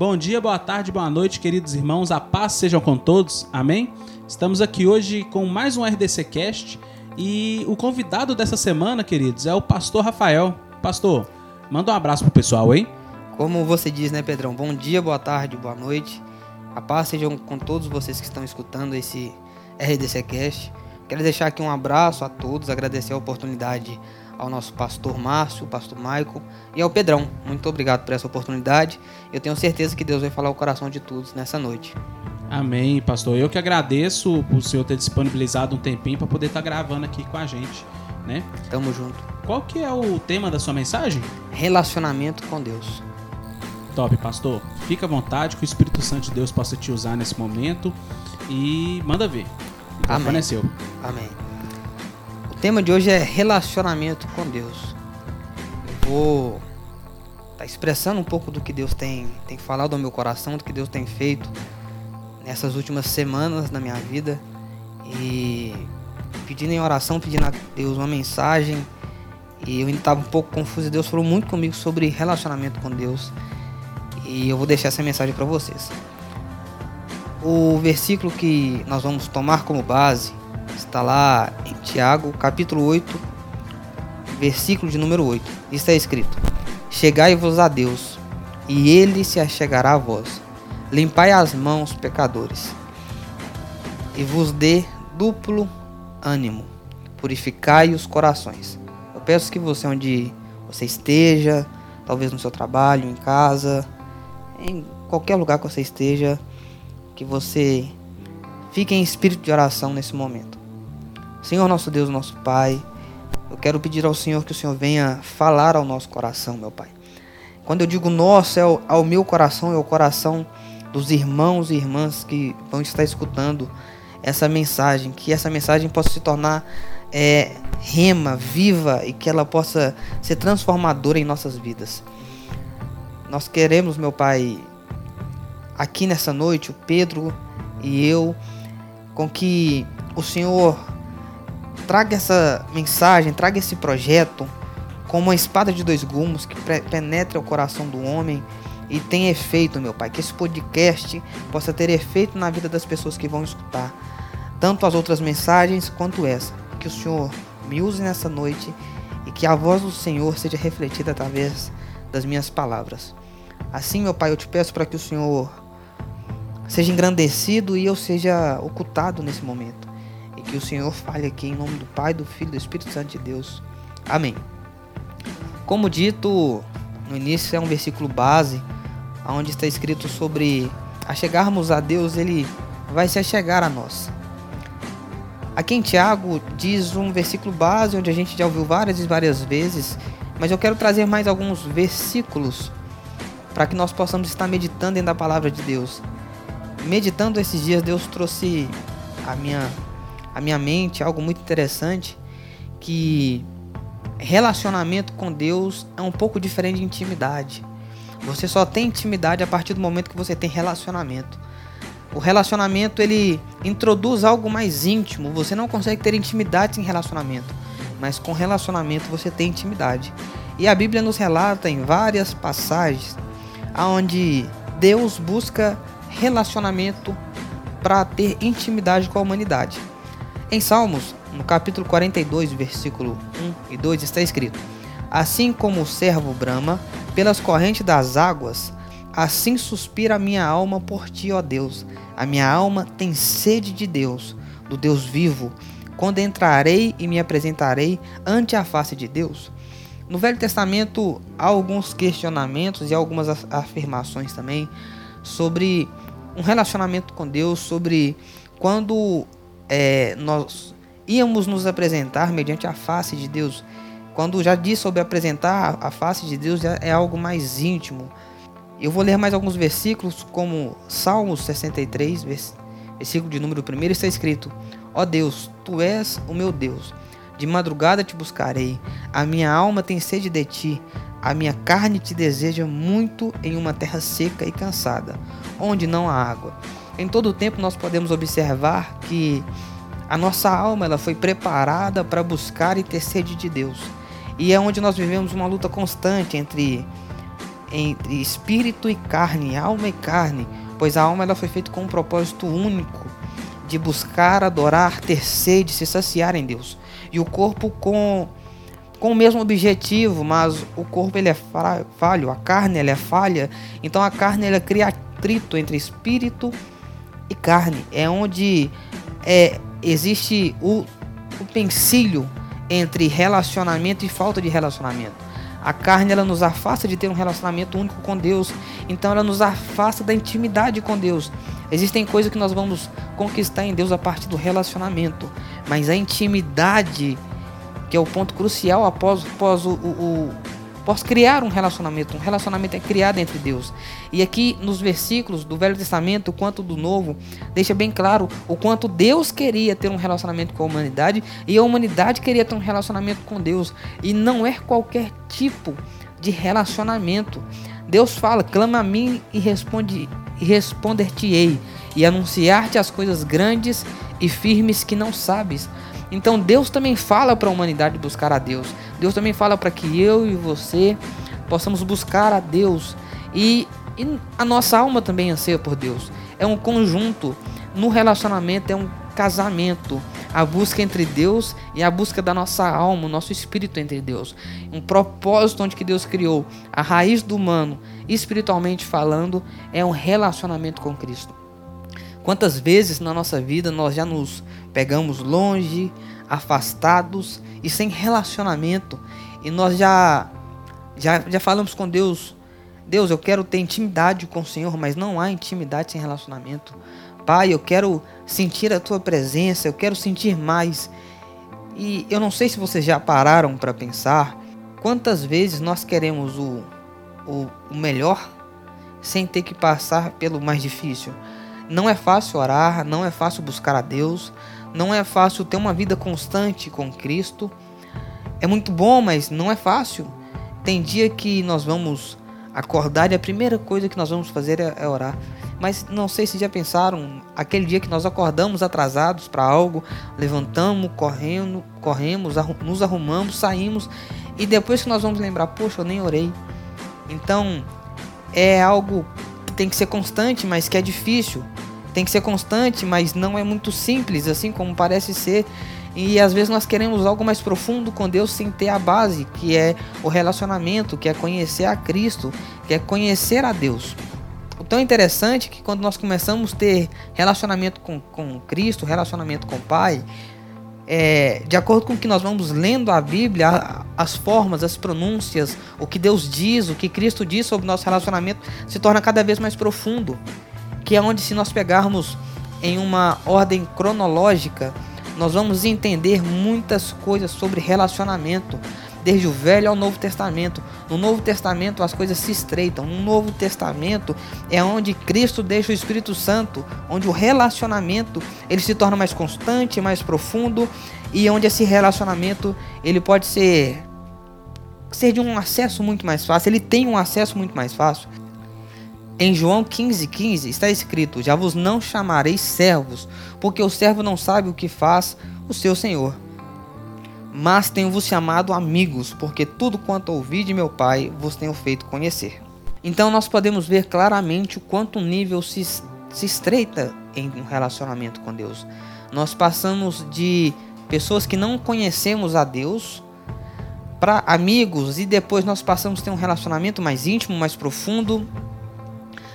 Bom dia, boa tarde, boa noite, queridos irmãos. A paz sejam com todos. Amém? Estamos aqui hoje com mais um RDC Cast e o convidado dessa semana, queridos, é o pastor Rafael. Pastor, manda um abraço pro pessoal, hein? Como você diz, né, Pedrão? Bom dia, boa tarde, boa noite. A paz sejam com todos vocês que estão escutando esse RDC Cast. Quero deixar aqui um abraço a todos, agradecer a oportunidade ao nosso pastor Márcio, pastor Maico e ao Pedrão. Muito obrigado por essa oportunidade. Eu tenho certeza que Deus vai falar o coração de todos nessa noite. Amém, pastor. Eu que agradeço por o senhor ter disponibilizado um tempinho para poder estar tá gravando aqui com a gente, né? Tamo junto. Qual que é o tema da sua mensagem? Relacionamento com Deus. Top, pastor. Fica à vontade que o Espírito Santo de Deus possa te usar nesse momento e manda ver. Amém. É seu. Amém tema de hoje é relacionamento com Deus. Eu vou tá expressando um pouco do que Deus tem, tem falado ao meu coração, do que Deus tem feito nessas últimas semanas na minha vida. E pedindo em oração, pedindo a Deus uma mensagem. E eu ainda estava um pouco confuso e Deus falou muito comigo sobre relacionamento com Deus. E eu vou deixar essa mensagem para vocês. O versículo que nós vamos tomar como base Está lá em Tiago, capítulo 8, versículo de número 8. Está escrito: Chegai-vos a Deus, e ele se achegará a vós. Limpai as mãos, pecadores, e vos dê duplo ânimo. Purificai os corações. Eu peço que você, onde você esteja, talvez no seu trabalho, em casa, em qualquer lugar que você esteja, que você fique em espírito de oração nesse momento. Senhor nosso Deus, nosso Pai, eu quero pedir ao Senhor que o Senhor venha falar ao nosso coração, meu Pai. Quando eu digo nosso, é ao meu coração, é o coração dos irmãos e irmãs que vão estar escutando essa mensagem, que essa mensagem possa se tornar é, rema, viva e que ela possa ser transformadora em nossas vidas. Nós queremos, meu Pai, aqui nessa noite, o Pedro e eu, com que o Senhor traga essa mensagem, traga esse projeto como uma espada de dois gumes que penetre o coração do homem e tenha efeito, meu Pai. Que esse podcast possa ter efeito na vida das pessoas que vão escutar, tanto as outras mensagens quanto essa. Que o Senhor me use nessa noite e que a voz do Senhor seja refletida através das minhas palavras. Assim, meu Pai, eu te peço para que o Senhor seja engrandecido e eu seja ocultado nesse momento. E que o Senhor fale aqui em nome do Pai, do Filho e do Espírito Santo de Deus. Amém. Como dito no início, é um versículo base, onde está escrito sobre a chegarmos a Deus, ele vai se achegar a nós. Aqui em Tiago diz um versículo base, onde a gente já ouviu várias e várias vezes, mas eu quero trazer mais alguns versículos para que nós possamos estar meditando dentro da palavra de Deus. Meditando esses dias, Deus trouxe a minha a minha mente algo muito interessante que relacionamento com Deus é um pouco diferente de intimidade. Você só tem intimidade a partir do momento que você tem relacionamento. O relacionamento ele introduz algo mais íntimo. Você não consegue ter intimidade sem relacionamento, mas com relacionamento você tem intimidade. E a Bíblia nos relata em várias passagens aonde Deus busca relacionamento para ter intimidade com a humanidade. Em Salmos, no capítulo 42, versículo 1 e 2, está escrito: Assim como o servo brama pelas correntes das águas, assim suspira a minha alma por ti, ó Deus. A minha alma tem sede de Deus, do Deus vivo. Quando entrarei e me apresentarei ante a face de Deus. No Velho Testamento há alguns questionamentos e algumas afirmações também sobre um relacionamento com Deus, sobre quando é, nós íamos nos apresentar mediante a face de Deus. Quando já disse sobre apresentar a face de Deus, é algo mais íntimo. Eu vou ler mais alguns versículos, como Salmos 63, versículo de número 1, está escrito: Ó Deus, tu és o meu Deus. De madrugada te buscarei. A minha alma tem sede de ti. A minha carne te deseja muito em uma terra seca e cansada, onde não há água. Em todo o tempo nós podemos observar que a nossa alma ela foi preparada para buscar e ter sede de Deus. E é onde nós vivemos uma luta constante entre entre espírito e carne, alma e carne, pois a alma ela foi feita com um propósito único de buscar, adorar, ter sede, se saciar em Deus. E o corpo com com o mesmo objetivo, mas o corpo ele é falho, a carne ela é falha, então a carne ela cria atrito entre espírito e carne, é onde é, existe o, o pensilho entre relacionamento e falta de relacionamento. A carne ela nos afasta de ter um relacionamento único com Deus, então ela nos afasta da intimidade com Deus. Existem coisas que nós vamos conquistar em Deus a partir do relacionamento, mas a intimidade, que é o ponto crucial após, após o, o, Posso criar um relacionamento. Um relacionamento é criado entre Deus. E aqui nos versículos do Velho Testamento quanto do Novo, deixa bem claro o quanto Deus queria ter um relacionamento com a humanidade e a humanidade queria ter um relacionamento com Deus. E não é qualquer tipo de relacionamento. Deus fala: clama a mim e responde e responder-te-ei e anunciar-te as coisas grandes e firmes que não sabes. Então Deus também fala para a humanidade buscar a Deus. Deus também fala para que eu e você possamos buscar a Deus. E, e, a nossa alma também anseia por Deus. É um conjunto. No relacionamento é um casamento. A busca entre Deus e a busca da nossa alma, o nosso espírito entre Deus. Um propósito onde que Deus criou. A raiz do humano, espiritualmente falando, é um relacionamento com Cristo. Quantas vezes na nossa vida nós já nos pegamos longe, afastados e sem relacionamento, e nós já já, já falamos com Deus, Deus, eu quero ter intimidade com o Senhor, mas não há intimidade sem relacionamento. Pai, eu quero sentir a tua presença, eu quero sentir mais. E eu não sei se vocês já pararam para pensar quantas vezes nós queremos o, o, o melhor sem ter que passar pelo mais difícil. Não é fácil orar, não é fácil buscar a Deus, não é fácil ter uma vida constante com Cristo. É muito bom, mas não é fácil. Tem dia que nós vamos acordar e a primeira coisa que nós vamos fazer é, é orar. Mas não sei se já pensaram, aquele dia que nós acordamos atrasados para algo, levantamos, correndo, corremos, nos arrumamos, saímos e depois que nós vamos lembrar, poxa, eu nem orei. Então, é algo que tem que ser constante, mas que é difícil tem que ser constante, mas não é muito simples, assim como parece ser. E às vezes nós queremos algo mais profundo com Deus sem ter a base, que é o relacionamento, que é conhecer a Cristo, que é conhecer a Deus. O tão interessante é que quando nós começamos a ter relacionamento com, com Cristo, relacionamento com o Pai, é, de acordo com o que nós vamos lendo a Bíblia, as formas, as pronúncias, o que Deus diz, o que Cristo diz sobre o nosso relacionamento se torna cada vez mais profundo que é onde se nós pegarmos em uma ordem cronológica, nós vamos entender muitas coisas sobre relacionamento, desde o Velho ao Novo Testamento. No Novo Testamento as coisas se estreitam. No Novo Testamento é onde Cristo deixa o Espírito Santo, onde o relacionamento ele se torna mais constante, mais profundo e onde esse relacionamento ele pode ser ser de um acesso muito mais fácil. Ele tem um acesso muito mais fácil. Em João 15,15 15, está escrito: Já vos não chamareis servos, porque o servo não sabe o que faz o seu senhor. Mas tenho-vos chamado amigos, porque tudo quanto ouvi de meu Pai vos tenho feito conhecer. Então nós podemos ver claramente o quanto o nível se, se estreita em um relacionamento com Deus. Nós passamos de pessoas que não conhecemos a Deus para amigos e depois nós passamos a ter um relacionamento mais íntimo, mais profundo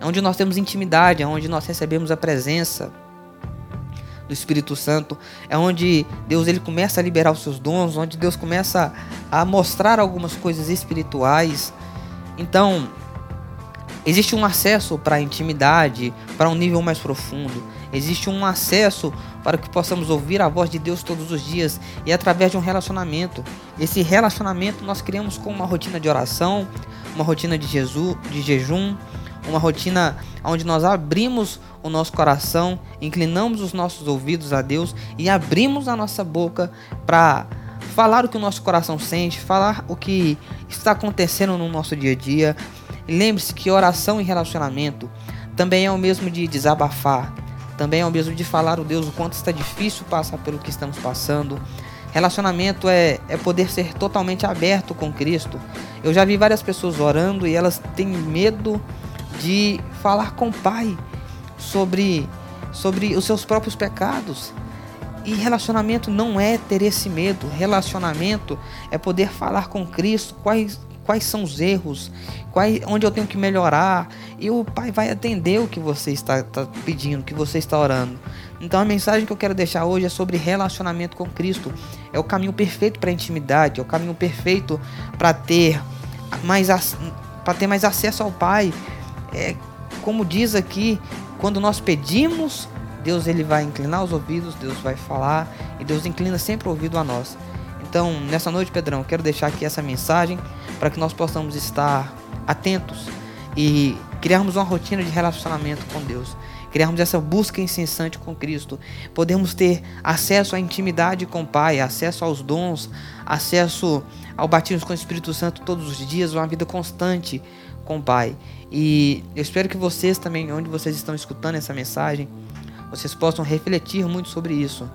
é onde nós temos intimidade, é onde nós recebemos a presença do Espírito Santo, é onde Deus ele começa a liberar os seus dons, onde Deus começa a mostrar algumas coisas espirituais. Então, existe um acesso para a intimidade, para um nível mais profundo. Existe um acesso para que possamos ouvir a voz de Deus todos os dias e através de um relacionamento. Esse relacionamento nós criamos com uma rotina de oração, uma rotina de, Jesus, de jejum, uma rotina onde nós abrimos o nosso coração, inclinamos os nossos ouvidos a Deus e abrimos a nossa boca para falar o que o nosso coração sente, falar o que está acontecendo no nosso dia a dia. Lembre-se que oração e relacionamento também é o mesmo de desabafar, também é o mesmo de falar o Deus o quanto está difícil passar pelo que estamos passando. Relacionamento é, é poder ser totalmente aberto com Cristo. Eu já vi várias pessoas orando e elas têm medo de falar com o Pai sobre, sobre os seus próprios pecados. E relacionamento não é ter esse medo. Relacionamento é poder falar com Cristo quais, quais são os erros, quais, onde eu tenho que melhorar. E o Pai vai atender o que você está, está pedindo, o que você está orando. Então a mensagem que eu quero deixar hoje é sobre relacionamento com Cristo. É o caminho perfeito para a intimidade, é o caminho perfeito para ter mais para ter mais acesso ao Pai. É, como diz aqui, quando nós pedimos, Deus ele vai inclinar os ouvidos, Deus vai falar e Deus inclina sempre o ouvido a nós. Então, nessa noite, Pedrão, quero deixar aqui essa mensagem para que nós possamos estar atentos e criarmos uma rotina de relacionamento com Deus criarmos essa busca incessante com Cristo, podemos ter acesso à intimidade com o Pai, acesso aos dons, acesso ao batismo com o Espírito Santo todos os dias, uma vida constante com o Pai. E eu espero que vocês também, onde vocês estão escutando essa mensagem, vocês possam refletir muito sobre isso.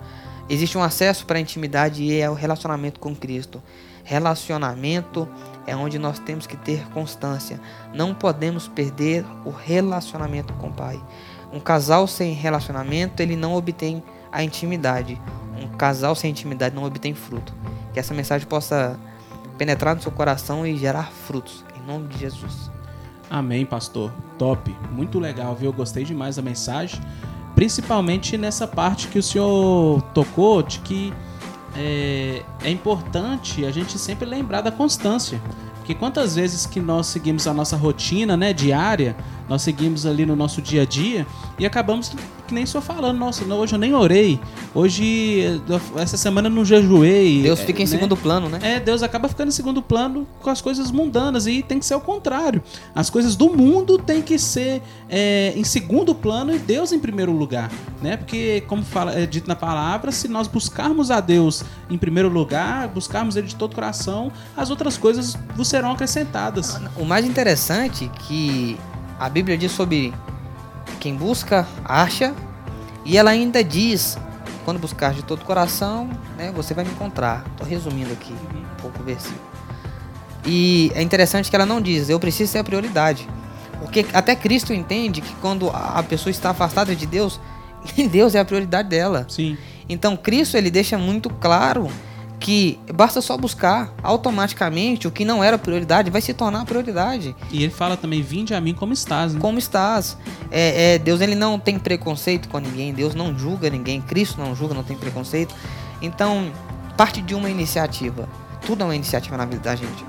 Existe um acesso para a intimidade e é o relacionamento com Cristo. Relacionamento é onde nós temos que ter constância. Não podemos perder o relacionamento com o Pai. Um casal sem relacionamento, ele não obtém a intimidade. Um casal sem intimidade não obtém fruto. Que essa mensagem possa penetrar no seu coração e gerar frutos. Em nome de Jesus. Amém, pastor. Top. Muito legal, viu? Eu gostei demais da mensagem. Principalmente nessa parte que o senhor tocou, de que é, é importante a gente sempre lembrar da constância. Porque quantas vezes que nós seguimos a nossa rotina, né, diária, nós seguimos ali no nosso dia a dia e acabamos que nem só falando, nossa, não, hoje eu nem orei, hoje essa semana eu não jejuei. Deus fica em né? segundo plano, né? É, Deus acaba ficando em segundo plano com as coisas mundanas e tem que ser o contrário. As coisas do mundo tem que ser é, em segundo plano e Deus em primeiro lugar, né? Porque como fala, é dito na palavra, se nós buscarmos a Deus em primeiro lugar, buscarmos Ele de todo o coração, as outras coisas vos serão acrescentadas. O mais interessante é que a Bíblia diz sobre quem busca, acha, e ela ainda diz: quando buscar de todo o coração, né, você vai me encontrar. Estou resumindo aqui um pouco o versículo. E é interessante que ela não diz: eu preciso ser a prioridade. Porque até Cristo entende que quando a pessoa está afastada de Deus, Deus é a prioridade dela. Sim. Então Cristo ele deixa muito claro que basta só buscar automaticamente o que não era prioridade vai se tornar prioridade. E ele fala também: vinde a mim como estás. Né? Como estás. É, é, Deus ele não tem preconceito com ninguém, Deus não julga ninguém, Cristo não julga, não tem preconceito. Então, parte de uma iniciativa. Tudo é uma iniciativa na vida da gente.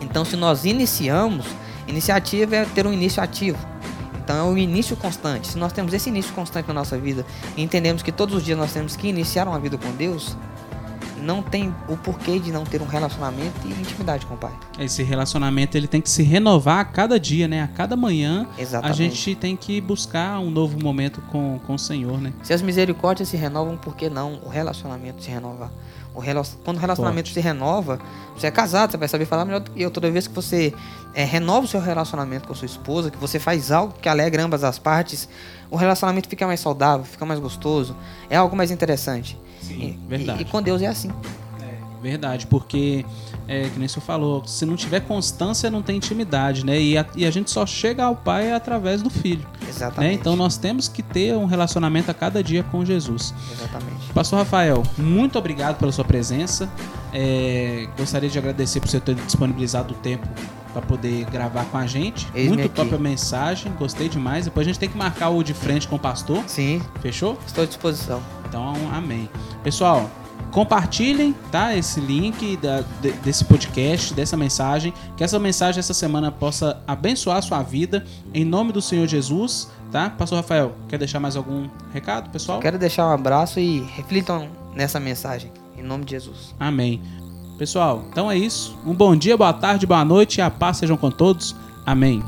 Então, se nós iniciamos, iniciativa é ter um início ativo. Então é o início constante. Se nós temos esse início constante na nossa vida e entendemos que todos os dias nós temos que iniciar uma vida com Deus, não tem o porquê de não ter um relacionamento e intimidade com o pai. Esse relacionamento ele tem que se renovar a cada dia, né? A cada manhã Exatamente. a gente tem que buscar um novo momento com, com o Senhor, né? Se as misericórdias se renovam, por que não o relacionamento se renovar? O relacion... Quando o relacionamento Forte. se renova, você é casado, você vai saber falar melhor do que eu. Toda vez que você é, renova o seu relacionamento com a sua esposa, que você faz algo que alegra ambas as partes, o relacionamento fica mais saudável, fica mais gostoso, é algo mais interessante. Sim, e, verdade. E, e, com Deus é assim. Verdade, porque, é, que nem você falou, se não tiver constância, não tem intimidade, né? E a, e a gente só chega ao Pai através do Filho. Né? Exatamente. Né? Então nós temos que ter um relacionamento a cada dia com Jesus. Exatamente. Pastor Rafael, muito obrigado pela sua presença. É, gostaria de agradecer por você ter disponibilizado o tempo para poder gravar com a gente. Eis Muito top a mensagem, gostei demais. Depois a gente tem que marcar o de frente com o pastor. Sim. Fechou? Estou à disposição. Então, amém. Pessoal, compartilhem, tá? Esse link da, de, desse podcast, dessa mensagem, que essa mensagem essa semana possa abençoar a sua vida, em nome do Senhor Jesus, tá? Pastor Rafael, quer deixar mais algum recado, pessoal? Quero deixar um abraço e reflitam nessa mensagem, em nome de Jesus. Amém. Pessoal, então é isso. Um bom dia, boa tarde, boa noite e a paz sejam com todos. Amém.